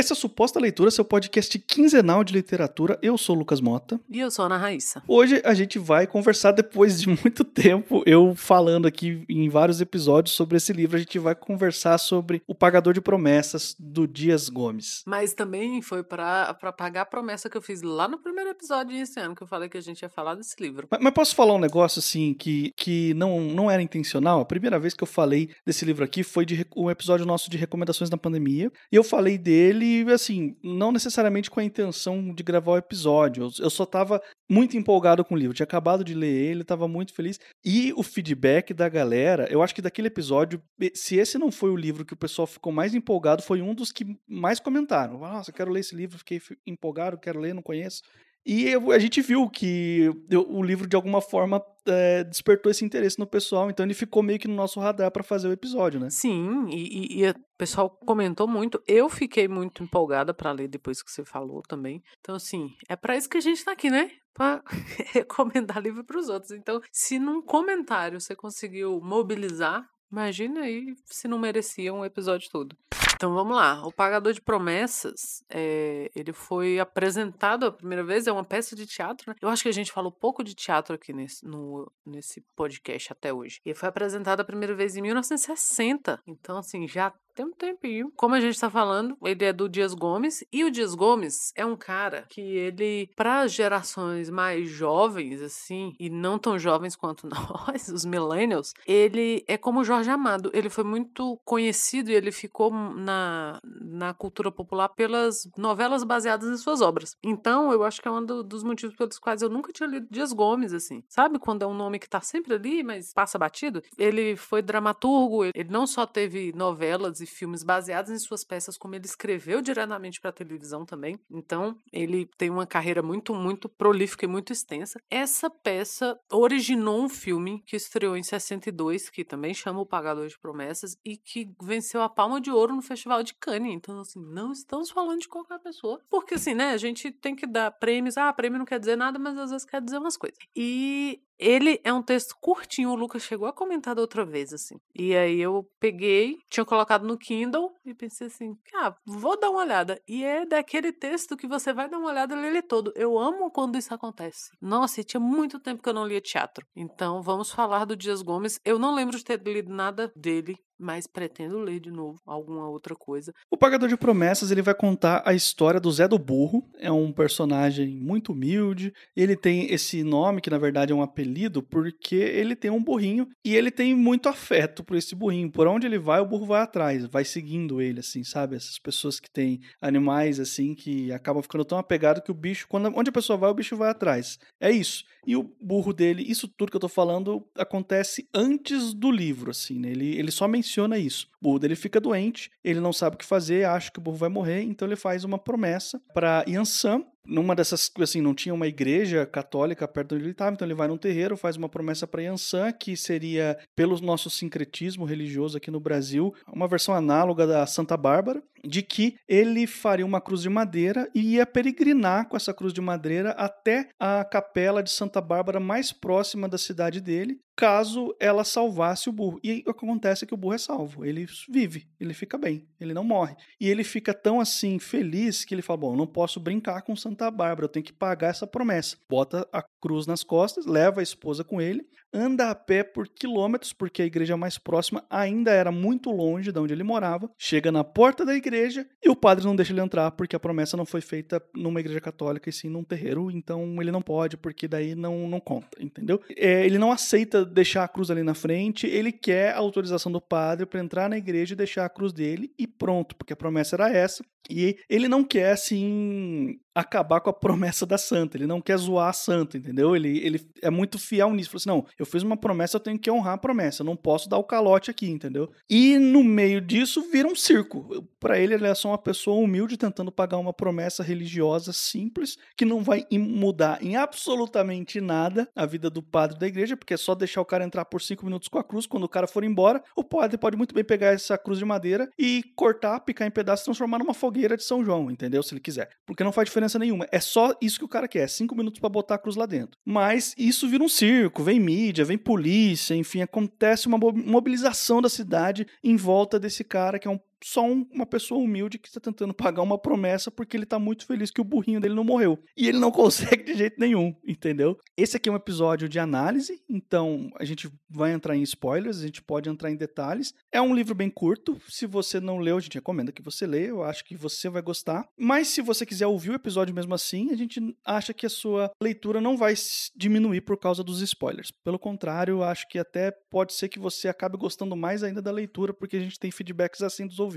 Essa é Suposta Leitura, seu podcast quinzenal de literatura. Eu sou o Lucas Mota. E eu sou a Ana Raíssa. Hoje a gente vai conversar depois de muito tempo, eu falando aqui em vários episódios sobre esse livro, a gente vai conversar sobre O Pagador de Promessas, do Dias Gomes. Mas também foi para pagar a promessa que eu fiz lá no primeiro episódio esse ano, que eu falei que a gente ia falar desse livro. Mas, mas posso falar um negócio assim que, que não, não era intencional? A primeira vez que eu falei desse livro aqui foi de um episódio nosso de recomendações na pandemia, e eu falei dele assim, não necessariamente com a intenção de gravar o episódio. Eu só tava muito empolgado com o livro. Tinha acabado de ler ele, tava muito feliz. E o feedback da galera, eu acho que daquele episódio, se esse não foi o livro que o pessoal ficou mais empolgado, foi um dos que mais comentaram. Nossa, quero ler esse livro, fiquei empolgado, quero ler, não conheço. E a gente viu que o livro, de alguma forma, é, despertou esse interesse no pessoal, então ele ficou meio que no nosso radar para fazer o episódio, né? Sim, e, e, o pessoal comentou muito. Eu fiquei muito empolgada para ler depois que você falou também. Então, assim, é para isso que a gente tá aqui, né? Para recomendar livro para os outros. Então, se num comentário você conseguiu mobilizar, imagina aí se não merecia um episódio todo. Então vamos lá. O Pagador de Promessas, é, ele foi apresentado a primeira vez, é uma peça de teatro, né? Eu acho que a gente falou pouco de teatro aqui nesse, no, nesse podcast até hoje. E foi apresentado a primeira vez em 1960. Então, assim, já tem um tempinho. Como a gente tá falando, ele é do Dias Gomes. E o Dias Gomes é um cara que ele, para gerações mais jovens, assim, e não tão jovens quanto nós, os millennials, ele é como o Jorge Amado. Ele foi muito conhecido e ele ficou na, na cultura popular pelas novelas baseadas em suas obras. Então, eu acho que é um do, dos motivos pelos quais eu nunca tinha lido Dias Gomes, assim. Sabe quando é um nome que tá sempre ali, mas passa batido? Ele foi dramaturgo, ele não só teve novelas e filmes baseados em suas peças, como ele escreveu diretamente para televisão também. Então, ele tem uma carreira muito, muito prolífica e muito extensa. Essa peça originou um filme que estreou em 62, que também chama O Pagador de Promessas, e que venceu a Palma de Ouro no Festival de Cannes. Então, assim, não estamos falando de qualquer pessoa. Porque, assim, né, a gente tem que dar prêmios. Ah, prêmio não quer dizer nada, mas às vezes quer dizer umas coisas. E ele é um texto curtinho, o Lucas chegou a comentar da outra vez, assim. E aí eu peguei, tinha colocado no Kindle e pensei assim, ah, vou dar uma olhada. E é daquele texto que você vai dar uma olhada e ele todo. Eu amo quando isso acontece. Nossa, e tinha muito tempo que eu não lia teatro. Então vamos falar do Dias Gomes. Eu não lembro de ter lido nada dele mas pretendo ler de novo alguma outra coisa. O Pagador de Promessas ele vai contar a história do Zé do Burro. É um personagem muito humilde. Ele tem esse nome que na verdade é um apelido porque ele tem um burrinho e ele tem muito afeto por esse burrinho. Por onde ele vai, o burro vai atrás, vai seguindo ele, assim, sabe? Essas pessoas que têm animais assim que acabam ficando tão apegados que o bicho, quando onde a pessoa vai, o bicho vai atrás. É isso. E o burro dele, isso tudo que eu tô falando acontece antes do livro, assim, né? Ele, ele só menciona isso. O burro dele fica doente, ele não sabe o que fazer, acha que o burro vai morrer, então ele faz uma promessa para Yansan, numa dessas, assim, não tinha uma igreja católica perto onde ele estava, então ele vai num terreiro, faz uma promessa para Yansan, que seria, pelo nosso sincretismo religioso aqui no Brasil, uma versão análoga da Santa Bárbara, de que ele faria uma cruz de madeira e ia peregrinar com essa cruz de madeira até a capela de Santa Bárbara mais próxima da cidade dele, caso ela salvasse o burro. E o que acontece é que o burro é salvo, ele vive, ele fica bem, ele não morre. E ele fica tão assim feliz que ele fala: Bom, não posso brincar com Santa Bárbara, eu tenho que pagar essa promessa. Bota a cruz nas costas, leva a esposa com ele, anda a pé por quilômetros, porque a igreja mais próxima ainda era muito longe de onde ele morava. Chega na porta da igreja e o padre não deixa ele entrar, porque a promessa não foi feita numa igreja católica e sim num terreiro, então ele não pode, porque daí não, não conta, entendeu? É, ele não aceita deixar a cruz ali na frente, ele quer a autorização do padre para entrar na igreja e deixar a cruz dele e pronto, porque a promessa era essa. E ele não quer, assim, acabar com a promessa da santa. Ele não quer zoar a santa, entendeu? Ele, ele é muito fiel nisso. Falou assim: não, eu fiz uma promessa, eu tenho que honrar a promessa. Eu não posso dar o calote aqui, entendeu? E no meio disso vira um circo. Para ele, ele é só uma pessoa humilde tentando pagar uma promessa religiosa simples que não vai mudar em absolutamente nada a vida do padre da igreja, porque é só deixar o cara entrar por cinco minutos com a cruz. Quando o cara for embora, o padre pode muito bem pegar essa cruz de madeira e cortar, picar em pedaços transformar numa fogueira de São João, entendeu? Se ele quiser. Porque não faz diferença diferença nenhuma. É só isso que o cara quer, cinco minutos para botar a cruz lá dentro. Mas isso vira um circo, vem mídia, vem polícia, enfim, acontece uma mobilização da cidade em volta desse cara que é um só um, uma pessoa humilde que está tentando pagar uma promessa porque ele está muito feliz que o burrinho dele não morreu. E ele não consegue de jeito nenhum, entendeu? Esse aqui é um episódio de análise, então a gente vai entrar em spoilers, a gente pode entrar em detalhes. É um livro bem curto, se você não leu, a gente recomenda que você leia, eu acho que você vai gostar. Mas se você quiser ouvir o episódio mesmo assim, a gente acha que a sua leitura não vai diminuir por causa dos spoilers. Pelo contrário, acho que até pode ser que você acabe gostando mais ainda da leitura, porque a gente tem feedbacks assim dos ouvintes.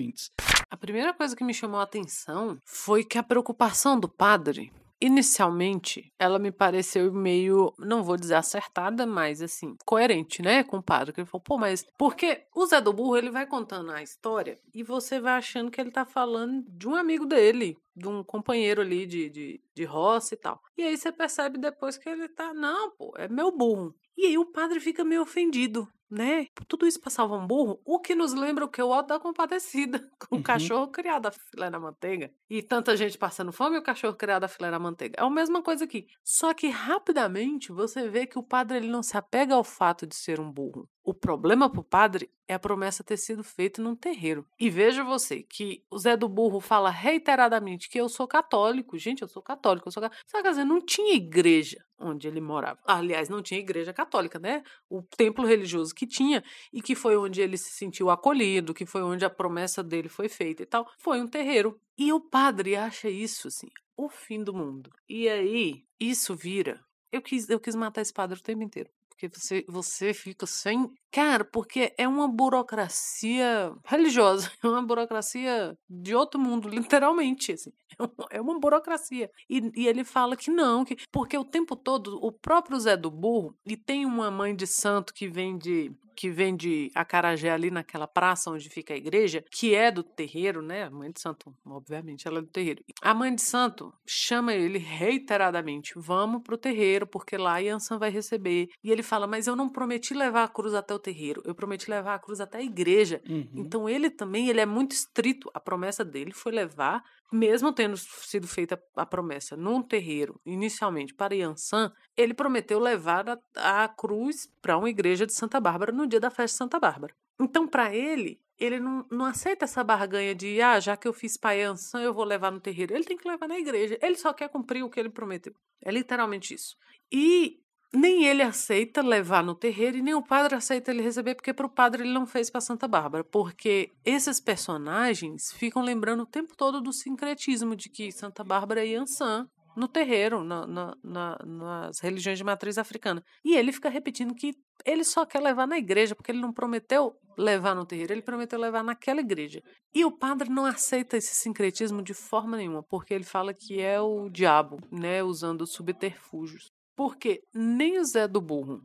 A primeira coisa que me chamou a atenção foi que a preocupação do padre Inicialmente, ela me pareceu meio, não vou dizer acertada, mas assim, coerente, né, com o padre. Que ele falou, pô, mas porque o Zé do Burro, ele vai contando a história e você vai achando que ele tá falando de um amigo dele, de um companheiro ali de, de, de roça e tal. E aí você percebe depois que ele tá, não, pô, é meu burro. E aí o padre fica meio ofendido né? Tudo isso passava um burro, o que nos lembra o que o Otto da Compadecida, com o uhum. cachorro criado a filé na manteiga. E tanta gente passando fome e o cachorro criado a filé na manteiga. É a mesma coisa aqui. Só que rapidamente você vê que o padre ele não se apega ao fato de ser um burro. O problema para o padre é a promessa ter sido feita num terreiro. E veja você que o Zé do Burro fala reiteradamente que eu sou católico. Gente, eu sou católico, eu sou católico. Só que dizer, não tinha igreja onde ele morava. Aliás, não tinha igreja católica, né? O templo religioso que tinha e que foi onde ele se sentiu acolhido, que foi onde a promessa dele foi feita e tal, foi um terreiro. E o padre acha isso, assim, o fim do mundo. E aí, isso vira. Eu quis, eu quis matar esse padre o tempo inteiro. Porque você, você fica sem. Cara, porque é uma burocracia religiosa, é uma burocracia de outro mundo, literalmente. Assim. É uma burocracia. E, e ele fala que não, que porque o tempo todo o próprio Zé do Burro, e tem uma mãe de santo que vem de que vende acarajé ali naquela praça onde fica a igreja, que é do terreiro, né? A mãe de santo, obviamente, ela é do terreiro. A mãe de santo chama ele reiteradamente: vamos pro terreiro, porque lá Yansan vai receber. E ele fala: Mas eu não prometi levar a cruz até o terreiro, eu prometi levar a cruz até a igreja. Uhum. Então ele também ele é muito estrito. A promessa dele foi levar mesmo tendo sido feita a promessa num terreiro, inicialmente para Yansan, ele prometeu levar a, a cruz para uma igreja de Santa Bárbara no dia da festa de Santa Bárbara. Então, para ele, ele não, não aceita essa barganha de, ah, já que eu fiz para Yansan, eu vou levar no terreiro. Ele tem que levar na igreja. Ele só quer cumprir o que ele prometeu. É literalmente isso. E nem ele aceita levar no terreiro e nem o padre aceita ele receber, porque para o padre ele não fez para Santa Bárbara. Porque esses personagens ficam lembrando o tempo todo do sincretismo de que Santa Bárbara é Yansan no terreiro, na, na, na, nas religiões de matriz africana. E ele fica repetindo que ele só quer levar na igreja, porque ele não prometeu levar no terreiro, ele prometeu levar naquela igreja. E o padre não aceita esse sincretismo de forma nenhuma, porque ele fala que é o diabo, né, usando subterfúgios. Porque nem o Zé do Burro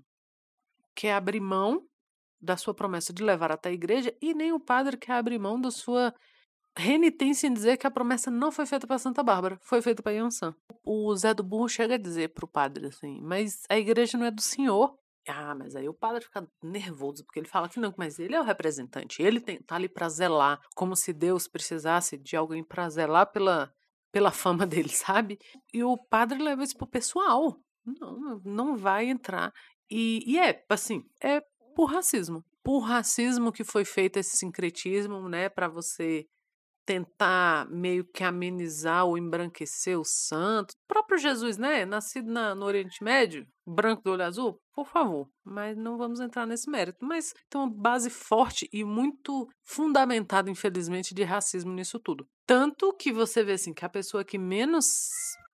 quer abrir mão da sua promessa de levar até a igreja e nem o padre quer abrir mão da sua renitência em dizer que a promessa não foi feita para Santa Bárbara, foi feita para Yansan. O Zé do Burro chega a dizer para o padre assim, mas a igreja não é do senhor. Ah, mas aí o padre fica nervoso, porque ele fala que não, mas ele é o representante, ele tem, tá ali para zelar, como se Deus precisasse de alguém para zelar pela, pela fama dele, sabe? E o padre leva isso pro pessoal. Não, não vai entrar. E, e é, assim, é por racismo. Por racismo que foi feito esse sincretismo, né, para você tentar meio que amenizar ou embranquecer o santo. O próprio Jesus, né? Nascido na, no Oriente Médio, branco do olho azul, por favor. Mas não vamos entrar nesse mérito. Mas tem uma base forte e muito fundamentada, infelizmente, de racismo nisso tudo. Tanto que você vê assim que a pessoa que menos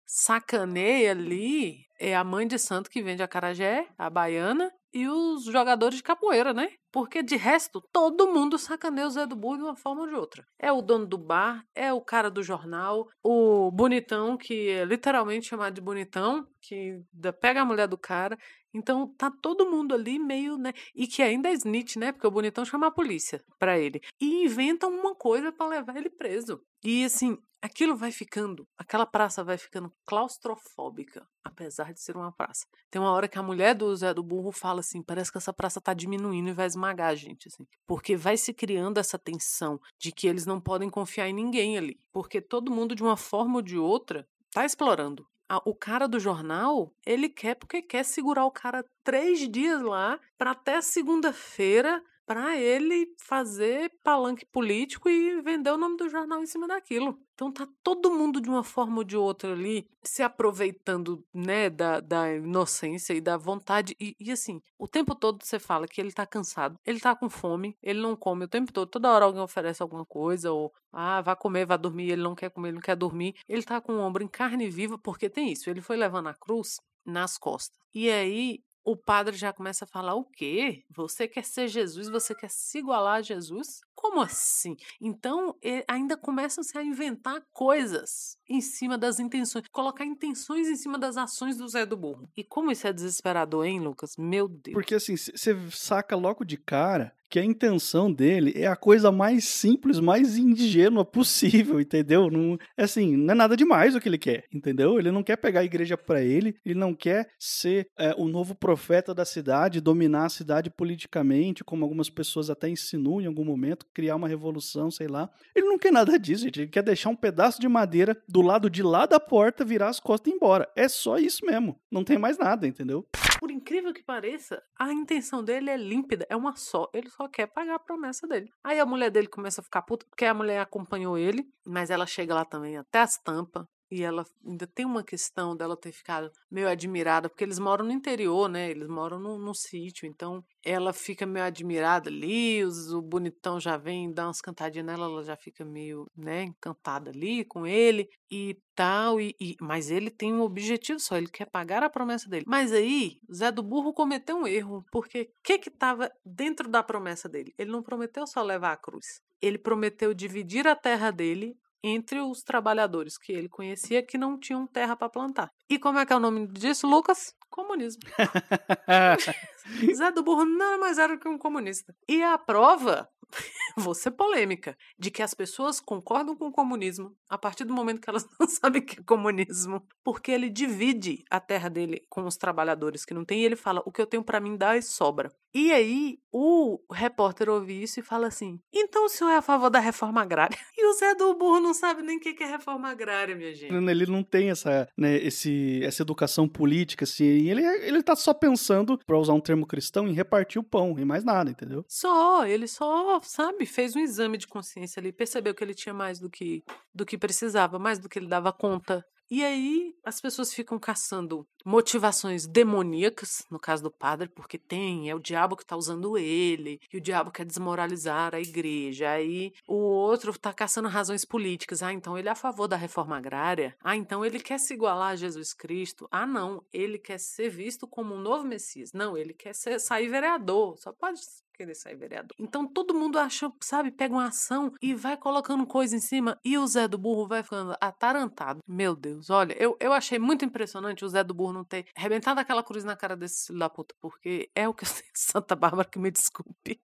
sacaneia ali é a mãe de santo que vende a carajé, a baiana, e os jogadores de capoeira, né? Porque de resto, todo mundo sacaneia o Zé do Burro de uma forma ou de outra. É o dono do bar, é o cara do jornal, o bonitão, que é literalmente chamado de bonitão, que pega a mulher do cara. Então tá todo mundo ali meio, né? E que ainda é snitch, né? Porque o bonitão chama a polícia pra ele. E inventam uma coisa para levar ele preso. E assim, aquilo vai ficando, aquela praça vai ficando claustrofóbica, apesar de ser uma praça. Tem uma hora que a mulher do Zé do Burro fala assim: parece que essa praça tá diminuindo e vai esmagar a gente, assim. Porque vai se criando essa tensão de que eles não podem confiar em ninguém ali. Porque todo mundo, de uma forma ou de outra, tá explorando. O cara do jornal, ele quer porque quer segurar o cara três dias lá para até segunda-feira para ele fazer palanque político e vender o nome do jornal em cima daquilo. Então tá todo mundo de uma forma ou de outra ali se aproveitando, né, da, da inocência e da vontade. E, e, assim, o tempo todo você fala que ele tá cansado, ele tá com fome, ele não come o tempo todo. Toda hora alguém oferece alguma coisa, ou ah, vai comer, vai dormir, ele não quer comer, ele não quer dormir. Ele tá com o ombro em carne viva, porque tem isso. Ele foi levando a cruz nas costas. E aí o padre já começa a falar: o quê? Você quer ser Jesus? Você quer se igualar a Jesus? Como assim? Então, ainda começam-se a inventar coisas em cima das intenções, colocar intenções em cima das ações do Zé do Burro. E como isso é desesperador, hein, Lucas? Meu Deus. Porque assim, você saca logo de cara que a intenção dele é a coisa mais simples, mais ingênua possível, entendeu? Não, assim, não é nada demais o que ele quer, entendeu? Ele não quer pegar a igreja para ele, ele não quer ser é, o novo profeta da cidade, dominar a cidade politicamente, como algumas pessoas até insinuam em algum momento, criar uma revolução, sei lá. Ele não quer nada disso, gente. Ele quer deixar um pedaço de madeira do lado de lá da porta, virar as costas e ir embora. É só isso mesmo. Não tem mais nada, entendeu? Por incrível que pareça, a intenção dele é límpida, é uma só. Ele só quer pagar a promessa dele. Aí a mulher dele começa a ficar puta, porque a mulher acompanhou ele, mas ela chega lá também até as tampas. E ela ainda tem uma questão dela ter ficado meio admirada, porque eles moram no interior, né? Eles moram no, sítio, então ela fica meio admirada ali, os, o bonitão já vem dar umas cantadinhas nela, ela já fica meio, né, encantada ali com ele e tal, e, e, mas ele tem um objetivo só, ele quer pagar a promessa dele. Mas aí, Zé do Burro cometeu um erro, porque o que que estava dentro da promessa dele? Ele não prometeu só levar a cruz. Ele prometeu dividir a terra dele entre os trabalhadores que ele conhecia que não tinham terra para plantar. E como é que é o nome disso, Lucas? Comunismo. Zé do Burro nada mais era que um comunista. E a prova, vou ser polêmica, de que as pessoas concordam com o comunismo a partir do momento que elas não sabem o que é comunismo. Porque ele divide a terra dele com os trabalhadores que não têm e ele fala: o que eu tenho para mim dá e sobra. E aí o repórter ouve isso e fala assim: então o senhor é a favor da reforma agrária? E o Zé do Burro não sabe nem o que é reforma agrária, minha gente. Ele não tem essa, né, esse, essa educação política, assim. Ele, ele tá só pensando, para usar um termo cristão, em repartir o pão e mais nada, entendeu? Só, ele só, sabe, fez um exame de consciência ali, percebeu que ele tinha mais do que, do que precisava, mais do que ele dava conta. E aí as pessoas ficam caçando motivações demoníacas, no caso do padre, porque tem, é o diabo que está usando ele, e o diabo quer desmoralizar a igreja. Aí o outro está caçando razões políticas. Ah, então ele é a favor da reforma agrária. Ah, então ele quer se igualar a Jesus Cristo. Ah, não, ele quer ser visto como um novo Messias. Não, ele quer ser, sair vereador. Só pode querer sair vereador. Então todo mundo acha, sabe, pega uma ação e vai colocando coisa em cima e o Zé do Burro vai ficando atarantado. Meu Deus, olha, eu, eu achei muito impressionante o Zé do Burro não ter arrebentado aquela cruz na cara desse filho da puta, porque é o que eu sei, Santa Bárbara, que me desculpe.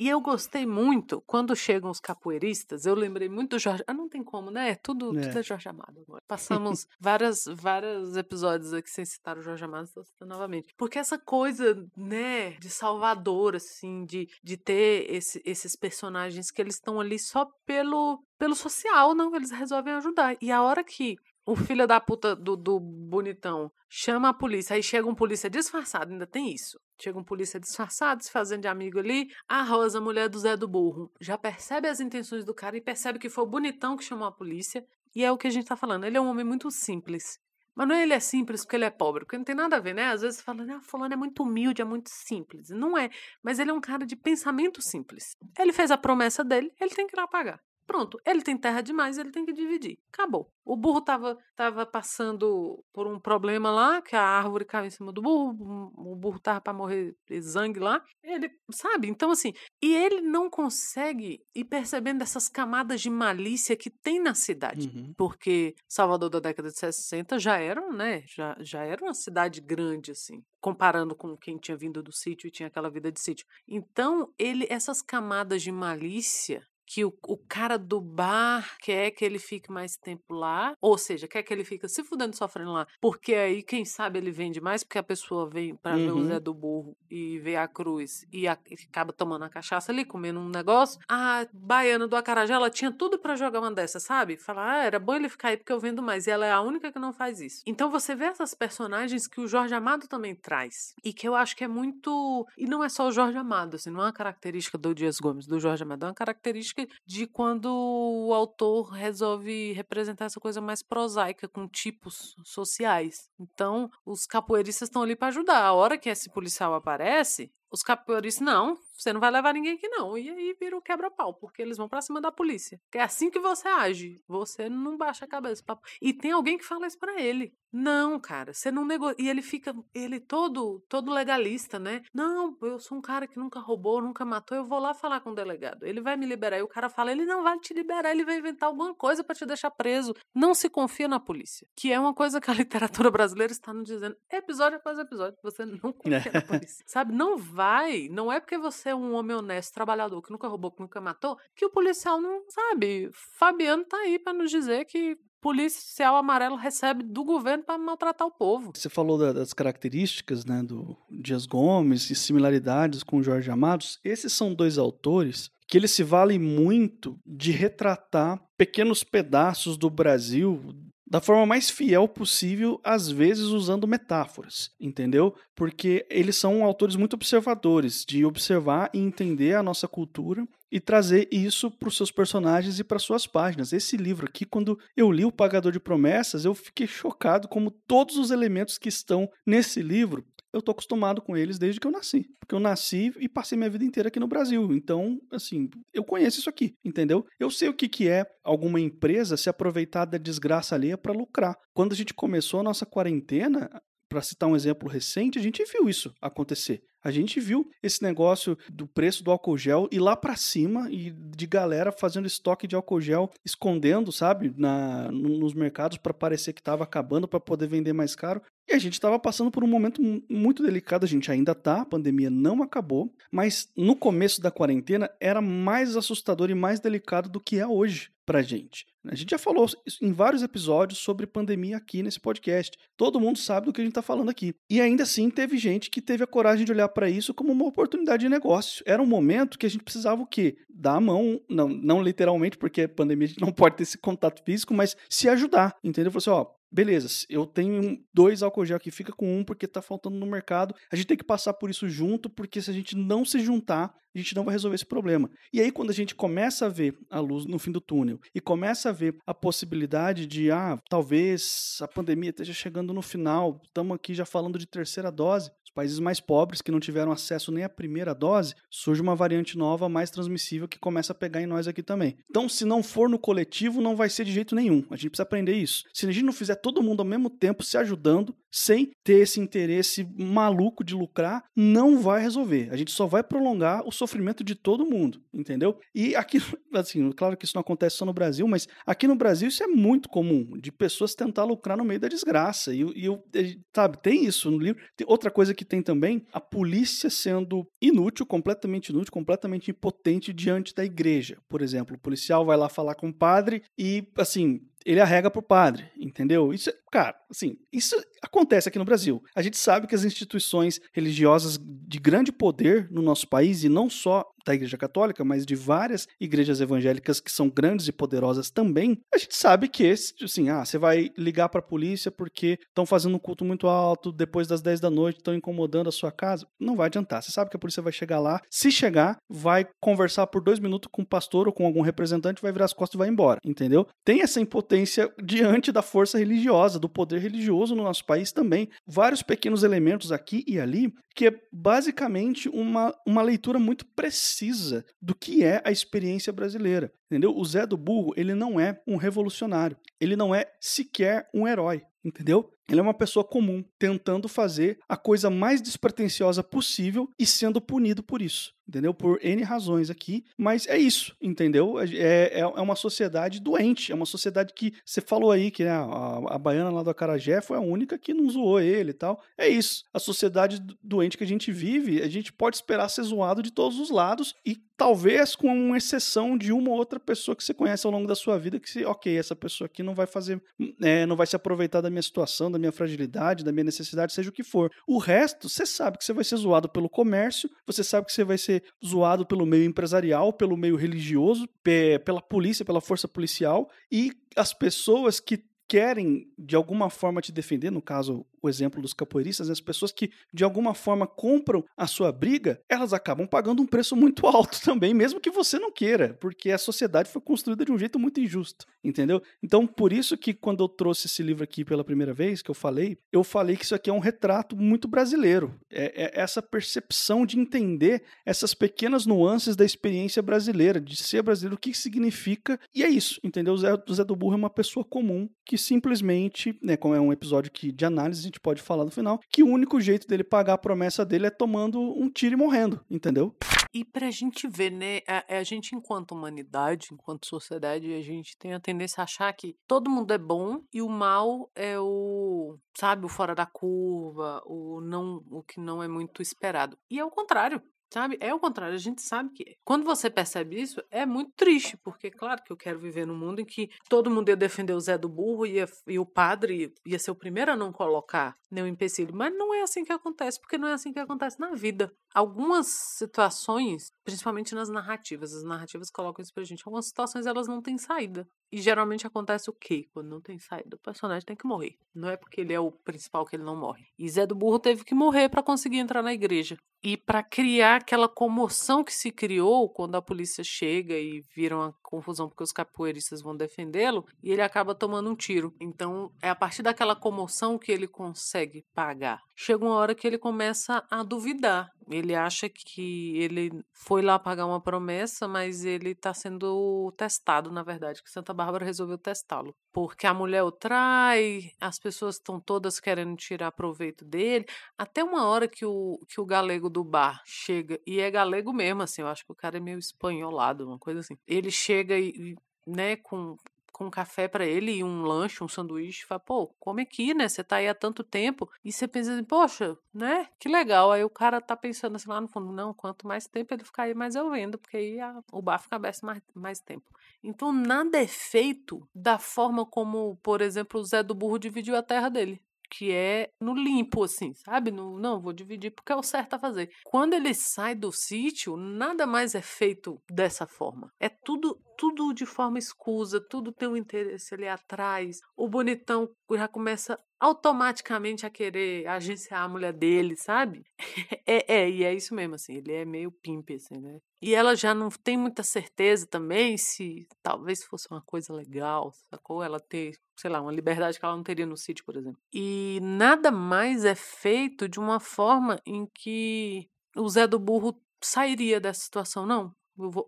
E eu gostei muito, quando chegam os capoeiristas, eu lembrei muito do Jorge. Ah, não tem como, né? Tudo é, tudo é Jorge Amado agora. Passamos várias, vários episódios aqui sem citar o Jorge Amado, estou citando novamente. Porque essa coisa, né, de Salvador, assim, de, de ter esse, esses personagens que eles estão ali só pelo, pelo social, não, eles resolvem ajudar. E a hora que o filho da puta do, do bonitão chama a polícia, aí chega um polícia disfarçado, ainda tem isso. Chega um polícia disfarçado, se fazendo de amigo ali. A Rosa, mulher do Zé do Burro, já percebe as intenções do cara e percebe que foi o bonitão que chamou a polícia. E é o que a gente tá falando. Ele é um homem muito simples. Mas não é ele é simples porque ele é pobre, porque não tem nada a ver, né? Às vezes fala, ah, fulano é muito humilde, é muito simples. Não é, mas ele é um cara de pensamento simples. Ele fez a promessa dele, ele tem que ir lá pagar. Pronto, ele tem terra demais, ele tem que dividir. Acabou. O burro tava, tava passando por um problema lá, que a árvore caiu em cima do burro, o burro tava para morrer de zangue lá. Ele, sabe? Então, assim, e ele não consegue ir percebendo essas camadas de malícia que tem na cidade. Uhum. Porque Salvador da década de 60 já era, né? Já, já era uma cidade grande, assim comparando com quem tinha vindo do sítio e tinha aquela vida de sítio. Então, ele essas camadas de malícia que o, o cara do bar quer que ele fique mais tempo lá, ou seja, quer que ele fique se fudendo sofrendo lá, porque aí, quem sabe, ele vende mais, porque a pessoa vem para uhum. ver o Zé uhum. do Burro e ver a cruz e, a, e acaba tomando a cachaça ali, comendo um negócio. A baiana do Acarajé, ela tinha tudo para jogar uma dessas, sabe? Falar, ah, era bom ele ficar aí porque eu vendo mais. E ela é a única que não faz isso. Então você vê essas personagens que o Jorge Amado também traz. E que eu acho que é muito. E não é só o Jorge Amado, assim, não é uma característica do Dias Gomes, do Jorge Amado, é uma característica de quando o autor resolve representar essa coisa mais prosaica, com tipos sociais. Então, os capoeiristas estão ali para ajudar. A hora que esse policial aparece, os capoeiristas, não, você não vai levar ninguém aqui não. E aí vira o quebra-pau, porque eles vão para cima da polícia. É assim que você age. Você não baixa a cabeça. Pra... E tem alguém que fala isso para ele. Não, cara, você não negou. E ele fica, ele todo, todo legalista, né? Não, eu sou um cara que nunca roubou, nunca matou, eu vou lá falar com o delegado. Ele vai me liberar. E o cara fala, ele não vai te liberar, ele vai inventar alguma coisa para te deixar preso. Não se confia na polícia. Que é uma coisa que a literatura brasileira está nos dizendo episódio após episódio. Você não confia na polícia. Sabe? Não vai. Não é porque você é um homem honesto, trabalhador, que nunca roubou, que nunca matou, que o policial não sabe. Fabiano tá aí para nos dizer que policial amarelo recebe do governo para maltratar o povo. Você falou das características né, do Dias Gomes e similaridades com Jorge Amados. Esses são dois autores que eles se valem muito de retratar pequenos pedaços do Brasil da forma mais fiel possível, às vezes usando metáforas, entendeu? Porque eles são autores muito observadores, de observar e entender a nossa cultura e trazer isso para os seus personagens e para suas páginas. Esse livro aqui, quando eu li O Pagador de Promessas, eu fiquei chocado como todos os elementos que estão nesse livro eu tô acostumado com eles desde que eu nasci. Porque eu nasci e passei minha vida inteira aqui no Brasil. Então, assim, eu conheço isso aqui, entendeu? Eu sei o que, que é alguma empresa se aproveitar da desgraça alheia para lucrar. Quando a gente começou a nossa quarentena, para citar um exemplo recente, a gente viu isso acontecer. A gente viu esse negócio do preço do álcool gel ir lá para cima e de galera fazendo estoque de álcool gel, escondendo, sabe, na, nos mercados para parecer que estava acabando para poder vender mais caro. E a gente estava passando por um momento muito delicado, a gente ainda tá, a pandemia não acabou, mas no começo da quarentena era mais assustador e mais delicado do que é hoje pra gente. A gente já falou em vários episódios sobre pandemia aqui nesse podcast. Todo mundo sabe do que a gente está falando aqui. E ainda assim teve gente que teve a coragem de olhar para isso como uma oportunidade de negócio. Era um momento que a gente precisava o quê? Dar a mão, não, não literalmente, porque a pandemia a gente não pode ter esse contato físico, mas se ajudar, entendeu? Falou assim, ó, beleza, eu tenho dois álcool gel aqui, fica com um porque tá faltando no mercado. A gente tem que passar por isso junto, porque se a gente não se juntar, a gente não vai resolver esse problema. E aí, quando a gente começa a ver a luz no fim do túnel e começa a ver a possibilidade de, ah, talvez a pandemia esteja chegando no final, estamos aqui já falando de terceira dose, os países mais pobres que não tiveram acesso nem à primeira dose, surge uma variante nova mais transmissível que começa a pegar em nós aqui também. Então, se não for no coletivo, não vai ser de jeito nenhum. A gente precisa aprender isso. Se a gente não fizer todo mundo ao mesmo tempo se ajudando, sem ter esse interesse maluco de lucrar, não vai resolver. A gente só vai prolongar o sofrimento de todo mundo, entendeu? E aqui, assim, claro que isso não acontece só no Brasil, mas aqui no Brasil isso é muito comum, de pessoas tentar lucrar no meio da desgraça. E, e sabe, tem isso no livro. Tem outra coisa que tem também, a polícia sendo inútil, completamente inútil, completamente impotente diante da igreja. Por exemplo, o policial vai lá falar com o padre e, assim, ele arrega pro padre, entendeu? Isso, cara, assim, isso acontece aqui no Brasil. A gente sabe que as instituições religiosas de grande poder no nosso país, e não só da Igreja Católica, mas de várias igrejas evangélicas que são grandes e poderosas também, a gente sabe que, assim, ah, você vai ligar para a polícia porque estão fazendo um culto muito alto, depois das 10 da noite estão incomodando a sua casa. Não vai adiantar. Você sabe que a polícia vai chegar lá, se chegar, vai conversar por dois minutos com o pastor ou com algum representante, vai virar as costas e vai embora, entendeu? Tem essa impotência diante da força religiosa, do poder religioso no nosso país também. Vários pequenos elementos aqui e ali que é basicamente uma, uma leitura muito precisa do que é a experiência brasileira. Entendeu? O Zé do Burro, ele não é um revolucionário. Ele não é sequer um herói. Entendeu? Ele é uma pessoa comum, tentando fazer a coisa mais despretensiosa possível e sendo punido por isso entendeu? Por N razões aqui, mas é isso, entendeu? É, é, é uma sociedade doente, é uma sociedade que você falou aí que né, a, a baiana lá do Acarajé foi a única que não zoou ele e tal. É isso, a sociedade doente que a gente vive, a gente pode esperar ser zoado de todos os lados e talvez com uma exceção de uma ou outra pessoa que você conhece ao longo da sua vida que se, ok, essa pessoa aqui não vai fazer, é, não vai se aproveitar da minha situação, da minha fragilidade, da minha necessidade, seja o que for. O resto, você sabe que você vai ser zoado pelo comércio, você sabe que você vai ser zoado pelo meio empresarial, pelo meio religioso, pela polícia, pela força policial e as pessoas que querem de alguma forma te defender, no caso o exemplo dos capoeiristas, as pessoas que de alguma forma compram a sua briga, elas acabam pagando um preço muito alto também, mesmo que você não queira, porque a sociedade foi construída de um jeito muito injusto, entendeu? Então, por isso que quando eu trouxe esse livro aqui pela primeira vez, que eu falei, eu falei que isso aqui é um retrato muito brasileiro. É, é essa percepção de entender essas pequenas nuances da experiência brasileira, de ser brasileiro, o que significa, e é isso, entendeu? O Zé, Zé do Burro é uma pessoa comum que simplesmente, né, como é um episódio que, de análise, gente pode falar no final, que o único jeito dele pagar a promessa dele é tomando um tiro e morrendo, entendeu? E pra gente ver, né, a, a, gente enquanto humanidade, enquanto sociedade, a gente tem a tendência a achar que todo mundo é bom e o mal é o, sabe, o fora da curva, o não, o que não é muito esperado. E é o contrário. Sabe? É o contrário, a gente sabe que. Quando você percebe isso, é muito triste, porque, claro, que eu quero viver num mundo em que todo mundo ia defender o Zé do Burro ia, e o padre ia ser o primeiro a não colocar nenhum empecilho. Mas não é assim que acontece, porque não é assim que acontece na vida. Algumas situações, principalmente nas narrativas, as narrativas colocam isso pra gente, algumas situações elas não têm saída. E geralmente acontece o quê? Quando não tem saída, o personagem tem que morrer. Não é porque ele é o principal que ele não morre. E Zé do Burro teve que morrer para conseguir entrar na igreja. E para criar aquela comoção que se criou quando a polícia chega e vira uma confusão porque os capoeiristas vão defendê-lo, e ele acaba tomando um tiro. Então, é a partir daquela comoção que ele consegue pagar. Chega uma hora que ele começa a duvidar. Ele acha que ele foi lá pagar uma promessa, mas ele está sendo testado, na verdade, que Santa Bárbara resolveu testá-lo. Porque a mulher o trai, as pessoas estão todas querendo tirar proveito dele. Até uma hora que o, que o galego do bar chega, e é galego mesmo, assim, eu acho que o cara é meio espanholado, uma coisa assim. Ele chega e, né, com, com um café para ele e um lanche, um sanduíche, fala, pô, come aqui, né? Você tá aí há tanto tempo. E você pensa assim, poxa, né? Que legal. Aí o cara tá pensando assim lá no fundo, não, quanto mais tempo ele ficar aí, mais eu vendo, porque aí a, o bar fica aberto mais, mais tempo. Então nada é feito da forma como, por exemplo, o Zé do Burro dividiu a terra dele que é no limpo, assim, sabe? No, não, vou dividir porque é o certo a fazer. Quando ele sai do sítio, nada mais é feito dessa forma. É tudo tudo de forma escusa, tudo tem um interesse ali atrás. O bonitão já começa automaticamente a querer agenciar a mulher dele, sabe? É, é, e é isso mesmo, assim, ele é meio pimp, assim, né? E ela já não tem muita certeza também se talvez fosse uma coisa legal, sacou? Ela ter, sei lá, uma liberdade que ela não teria no sítio, por exemplo. E nada mais é feito de uma forma em que o Zé do Burro sairia dessa situação, não.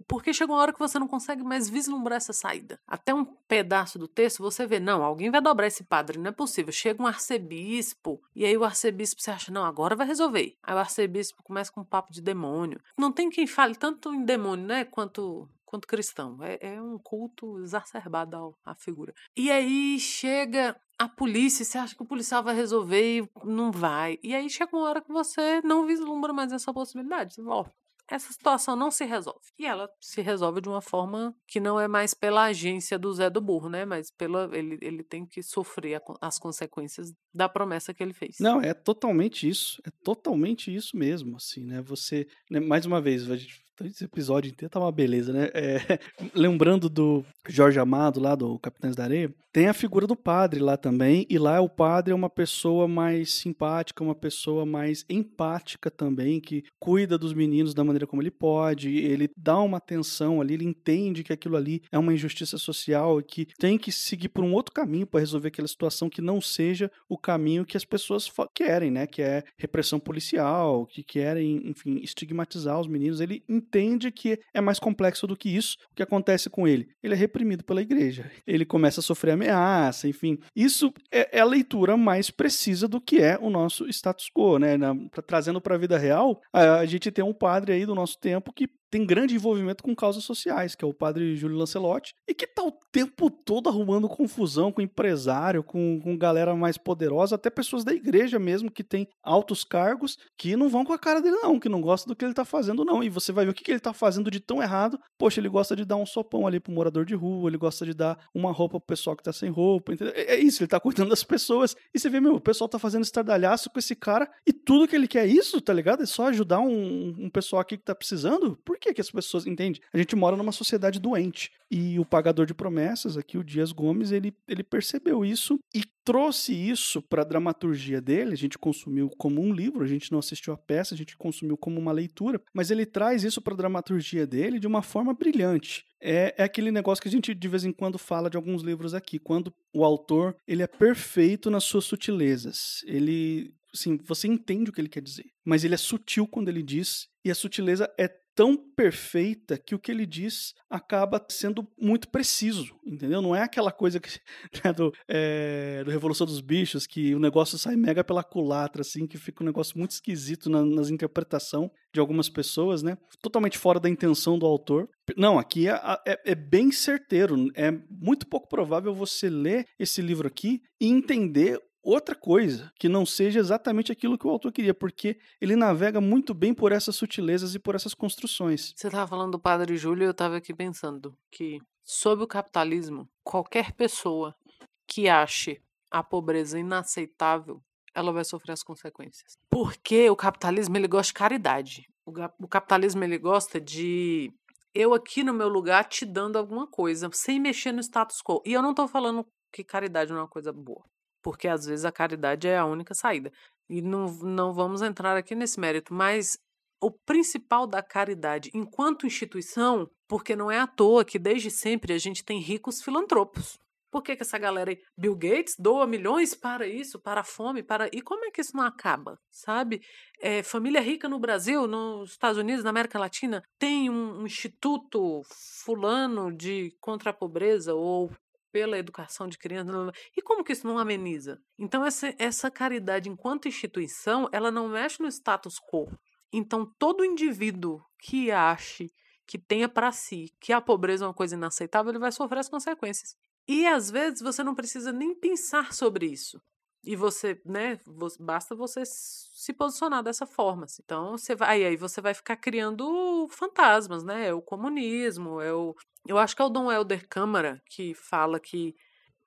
Porque chega uma hora que você não consegue mais vislumbrar essa saída. Até um pedaço do texto você vê, não, alguém vai dobrar esse padre, não é possível. Chega um arcebispo, e aí o arcebispo você acha, não, agora vai resolver. Aí o arcebispo começa com um papo de demônio. Não tem quem fale tanto em demônio, né, quanto quanto cristão. É, é um culto exacerbado à figura. E aí chega a polícia, você acha que o policial vai resolver e não vai. E aí chega uma hora que você não vislumbra mais essa possibilidade. Você fala, essa situação não se resolve. E ela se resolve de uma forma que não é mais pela agência do Zé do Burro, né? Mas pela ele, ele tem que sofrer a, as consequências da promessa que ele fez. Não, é totalmente isso. É totalmente isso mesmo, assim, né? Você, né, mais uma vez, a gente esse episódio inteiro tá uma beleza, né? É, lembrando do Jorge Amado, lá do Capitães da Areia, tem a figura do padre lá também, e lá o padre é uma pessoa mais simpática, uma pessoa mais empática também, que cuida dos meninos da maneira como ele pode, ele dá uma atenção ali, ele entende que aquilo ali é uma injustiça social e que tem que seguir por um outro caminho para resolver aquela situação que não seja o caminho que as pessoas querem, né? Que é repressão policial, que querem, enfim, estigmatizar os meninos. Ele entende que é mais complexo do que isso. O que acontece com ele? Ele é reprimido pela igreja. Ele começa a sofrer ameaça, enfim. Isso é, é a leitura mais precisa do que é o nosso status quo, né? Na, pra, trazendo para a vida real, a, a gente tem um padre aí do nosso tempo que tem grande envolvimento com causas sociais, que é o padre Júlio Lancelotti, e que tá o tempo todo arrumando confusão com empresário, com, com galera mais poderosa, até pessoas da igreja mesmo que tem altos cargos, que não vão com a cara dele não, que não gostam do que ele tá fazendo não. E você vai ver o que, que ele tá fazendo de tão errado. Poxa, ele gosta de dar um sopão ali pro morador de rua, ele gosta de dar uma roupa pro pessoal que tá sem roupa, entendeu? É, é isso, ele tá cuidando das pessoas. E você vê, meu, o pessoal tá fazendo estardalhaço com esse cara, e tudo que ele quer é isso, tá ligado? É só ajudar um, um pessoal aqui que tá precisando. Por que, que as pessoas. Entende? A gente mora numa sociedade doente. E o pagador de promessas, aqui, o Dias Gomes, ele, ele percebeu isso e trouxe isso para a dramaturgia dele. A gente consumiu como um livro, a gente não assistiu a peça, a gente consumiu como uma leitura, mas ele traz isso para a dramaturgia dele de uma forma brilhante. É, é, aquele negócio que a gente de vez em quando fala de alguns livros aqui, quando o autor ele é perfeito nas suas sutilezas. Ele, assim, você entende o que ele quer dizer, mas ele é sutil quando ele diz e a sutileza é tão perfeita que o que ele diz acaba sendo muito preciso, entendeu? Não é aquela coisa que, né, do, é, do, Revolução dos Bichos, que o negócio sai mega pela culatra, assim, que fica um negócio muito esquisito na, nas interpretação de algumas pessoas, né? Totalmente fora da intenção do autor. Não, aqui é, é, é bem certeiro. É muito pouco provável você ler esse livro aqui e entender outra coisa que não seja exatamente aquilo que o autor queria, porque ele navega muito bem por essas sutilezas e por essas construções. Você estava falando do Padre Júlio eu estava aqui pensando que, sob o capitalismo, qualquer pessoa que ache a pobreza inaceitável, ela vai sofrer as consequências. Porque o capitalismo ele gosta de caridade. O, o capitalismo ele gosta de eu aqui no meu lugar te dando alguma coisa, sem mexer no status quo. E eu não estou falando que caridade não é uma coisa boa porque às vezes a caridade é a única saída. E não, não vamos entrar aqui nesse mérito, mas o principal da caridade enquanto instituição, porque não é à toa que desde sempre a gente tem ricos filantropos. Por que, que essa galera aí, Bill Gates, doa milhões para isso, para a fome, para. E como é que isso não acaba? Sabe? É, família rica no Brasil, nos Estados Unidos, na América Latina, tem um, um instituto fulano de contra a pobreza ou pela educação de crianças. E como que isso não ameniza? Então, essa, essa caridade, enquanto instituição, ela não mexe no status quo. Então, todo indivíduo que ache, que tenha para si que a pobreza é uma coisa inaceitável, ele vai sofrer as consequências. E às vezes você não precisa nem pensar sobre isso. E você, né, basta você se posicionar dessa forma. Assim. Então, você vai, aí você vai ficar criando fantasmas, né? É o comunismo, é o. Eu acho que é o Dom Helder Câmara que fala que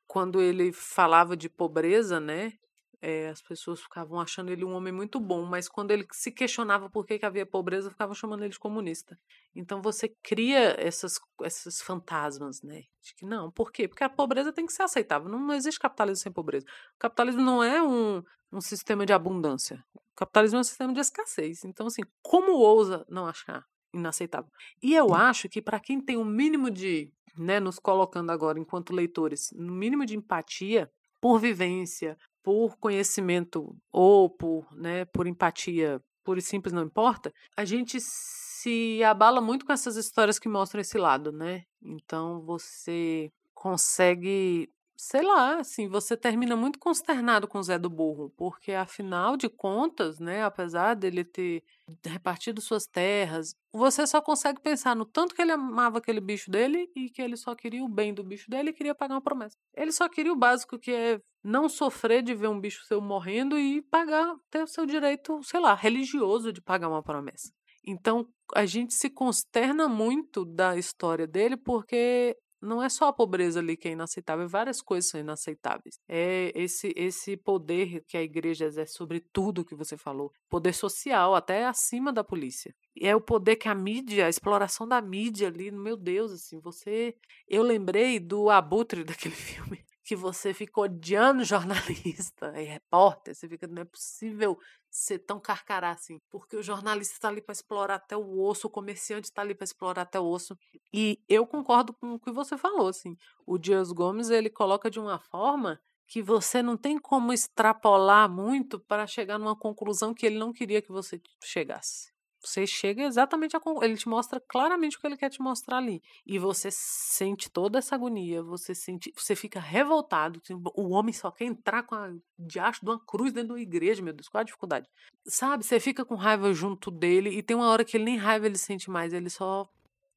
quando ele falava de pobreza, né? É, as pessoas ficavam achando ele um homem muito bom, mas quando ele se questionava por que, que havia pobreza, ficavam chamando ele de comunista. Então você cria essas, esses fantasmas, né? De que não, por quê? Porque a pobreza tem que ser aceitável. Não, não existe capitalismo sem pobreza. O capitalismo não é um, um sistema de abundância. O capitalismo é um sistema de escassez. Então, assim, como ousa não achar inaceitável? E eu acho que para quem tem um mínimo de, né, nos colocando agora enquanto leitores, no um mínimo de empatia, por vivência, por conhecimento ou por, né, por empatia, por simples não importa, a gente se abala muito com essas histórias que mostram esse lado, né? Então você consegue sei lá, assim, você termina muito consternado com o Zé do Burro, porque afinal de contas, né, apesar dele ter repartido suas terras, você só consegue pensar no tanto que ele amava aquele bicho dele e que ele só queria o bem do bicho dele e queria pagar uma promessa. Ele só queria o básico que é não sofrer de ver um bicho seu morrendo e pagar, ter o seu direito, sei lá, religioso de pagar uma promessa. Então, a gente se consterna muito da história dele porque não é só a pobreza ali que é inaceitável, várias coisas são inaceitáveis. É esse esse poder que a igreja exerce sobre tudo que você falou, poder social, até acima da polícia. É o poder que a mídia, a exploração da mídia ali, meu Deus, assim, você. Eu lembrei do abutre daquele filme que você fica odiando jornalista e repórter, você fica, não é possível ser tão carcará assim, porque o jornalista está ali para explorar até o osso, o comerciante está ali para explorar até o osso. E eu concordo com o que você falou, assim. O Dias Gomes, ele coloca de uma forma que você não tem como extrapolar muito para chegar numa conclusão que ele não queria que você chegasse. Você chega exatamente a. Ele te mostra claramente o que ele quer te mostrar ali. E você sente toda essa agonia, você sente. Você fica revoltado. O homem só quer entrar com a diacho de uma cruz dentro de uma igreja, meu Deus, qual a dificuldade? Sabe, você fica com raiva junto dele e tem uma hora que ele nem raiva ele sente mais, ele só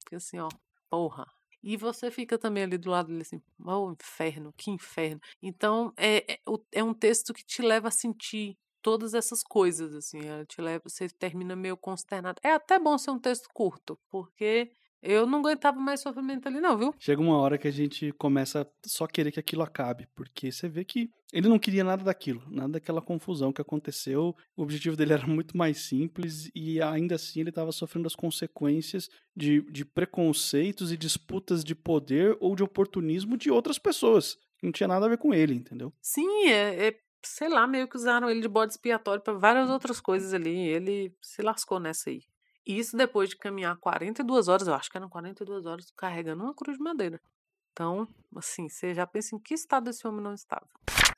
fica assim, ó, porra. E você fica também ali do lado dele assim, oh, inferno, que inferno. Então, é, é, é um texto que te leva a sentir todas essas coisas, assim, ela te leva, você termina meio consternado. É até bom ser um texto curto, porque eu não aguentava mais sofrimento ali, não, viu? Chega uma hora que a gente começa a só querer que aquilo acabe, porque você vê que ele não queria nada daquilo, nada daquela confusão que aconteceu. O objetivo dele era muito mais simples e ainda assim ele estava sofrendo as consequências de, de preconceitos e disputas de poder ou de oportunismo de outras pessoas. Não tinha nada a ver com ele, entendeu? Sim, é, é sei lá, meio que usaram ele de bode expiatório para várias outras coisas ali. Ele se lascou nessa aí. E isso depois de caminhar 42 horas, eu acho que eram 42 horas, carregando uma cruz de madeira. Então, assim, você já pensa em que estado esse homem não estava.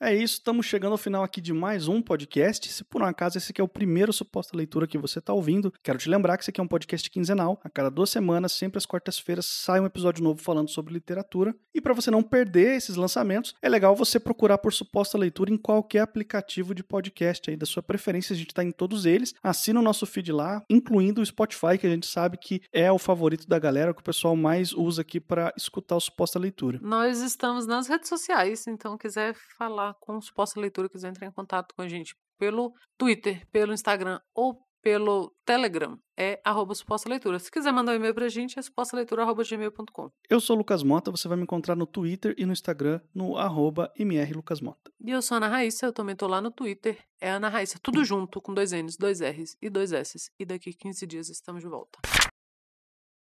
É isso, estamos chegando ao final aqui de mais um podcast. Se por um acaso esse aqui é o primeiro suposta leitura que você está ouvindo, quero te lembrar que esse aqui é um podcast quinzenal. A cada duas semanas, sempre às quartas-feiras, sai um episódio novo falando sobre literatura. E para você não perder esses lançamentos, é legal você procurar por suposta leitura em qualquer aplicativo de podcast aí da sua preferência. A gente está em todos eles. Assina o nosso feed lá, incluindo o Spotify, que a gente sabe que é o favorito da galera, que o pessoal mais usa aqui para escutar o suposta leitura. Nós estamos nas redes sociais, então quiser falar com o Suposta Leitura, quiser entrar em contato com a gente pelo Twitter, pelo Instagram ou pelo Telegram, é arroba suposta leitura. Se quiser mandar um e-mail pra gente, é supostaleitura.gmail.com. Eu sou o Lucas Mota, você vai me encontrar no Twitter e no Instagram, no arroba mrlucasmota. E eu sou a Ana Raíssa, eu também tô lá no Twitter, é Ana Raíssa, tudo junto, com dois N's, dois R's e dois S's. E daqui 15 dias estamos de volta.